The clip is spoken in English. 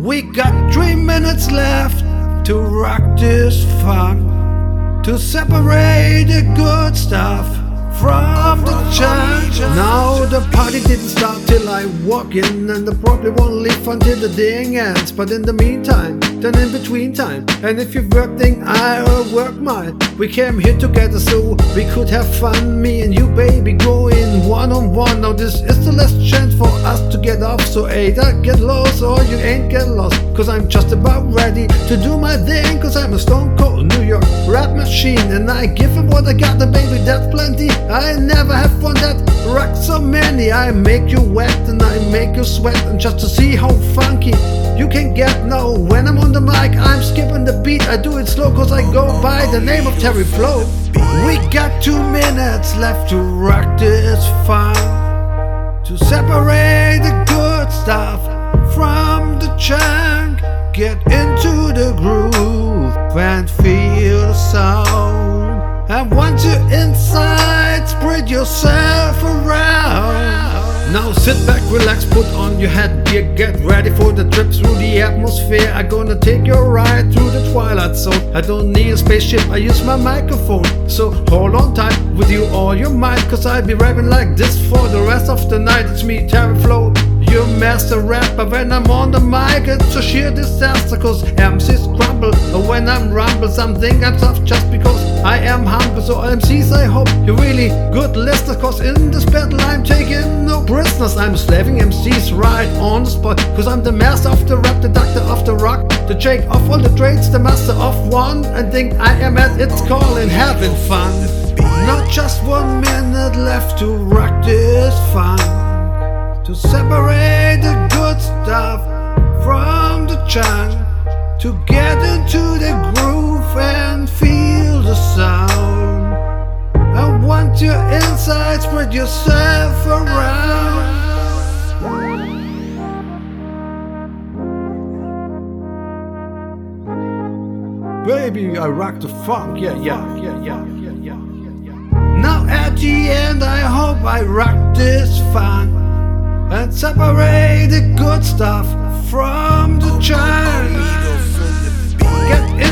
We got three minutes left to rock this fun, to separate the good stuff from the junk. Party didn't start till I walk in, and the probably won't leave until the ding ends. But in the meantime, then in between time, and if you work thing, I'll work mine. We came here together so we could have fun. Me and you, baby, going one on one. Now this is the last chance for us to get off. So either get lost or you ain't get lost. Cause I'm just about ready to do my thing. Cause I'm a stone cold New York rap machine. And I give it what I got, and baby, that's plenty. I never have one that rocks so many. I make you wet and I make you sweat. And just to see how funky you can get now. When I'm on the mic, I'm skipping the beat. I do it slow cause I go by the name of Terry Flow. We got two minutes left to rock this fun. To separate the good stuff from the junk. Get into sound. want you're inside, spread yourself around. Now sit back, relax, put on your headgear, get ready for the trip through the atmosphere. I'm gonna take your ride through the twilight zone. I don't need a spaceship, I use my microphone. So hold on tight with you all your might, cause I'll be rapping like this for the rest of the night. It's me, Terry Flow. Your master rapper when I'm on the mic, it's a sheer disaster cause MCs crumble. When I'm rumble, something I'm tough just because I am humble. So MCs, I hope you're really good listeners cause in this battle I'm taking no prisoners. I'm slaving MCs right on the spot cause I'm the master of the rap, the doctor of the rock, the Jake of all the trades, the master of one. And think I am at its call and having fun. Not just one minute left to rock this fun to separate the good stuff from the junk, to get into yourself around. Baby, I rock the funk, yeah, yeah, yeah, yeah, yeah, yeah, yeah. Now at the end, I hope I rock this funk and separate the good stuff from the junk. Get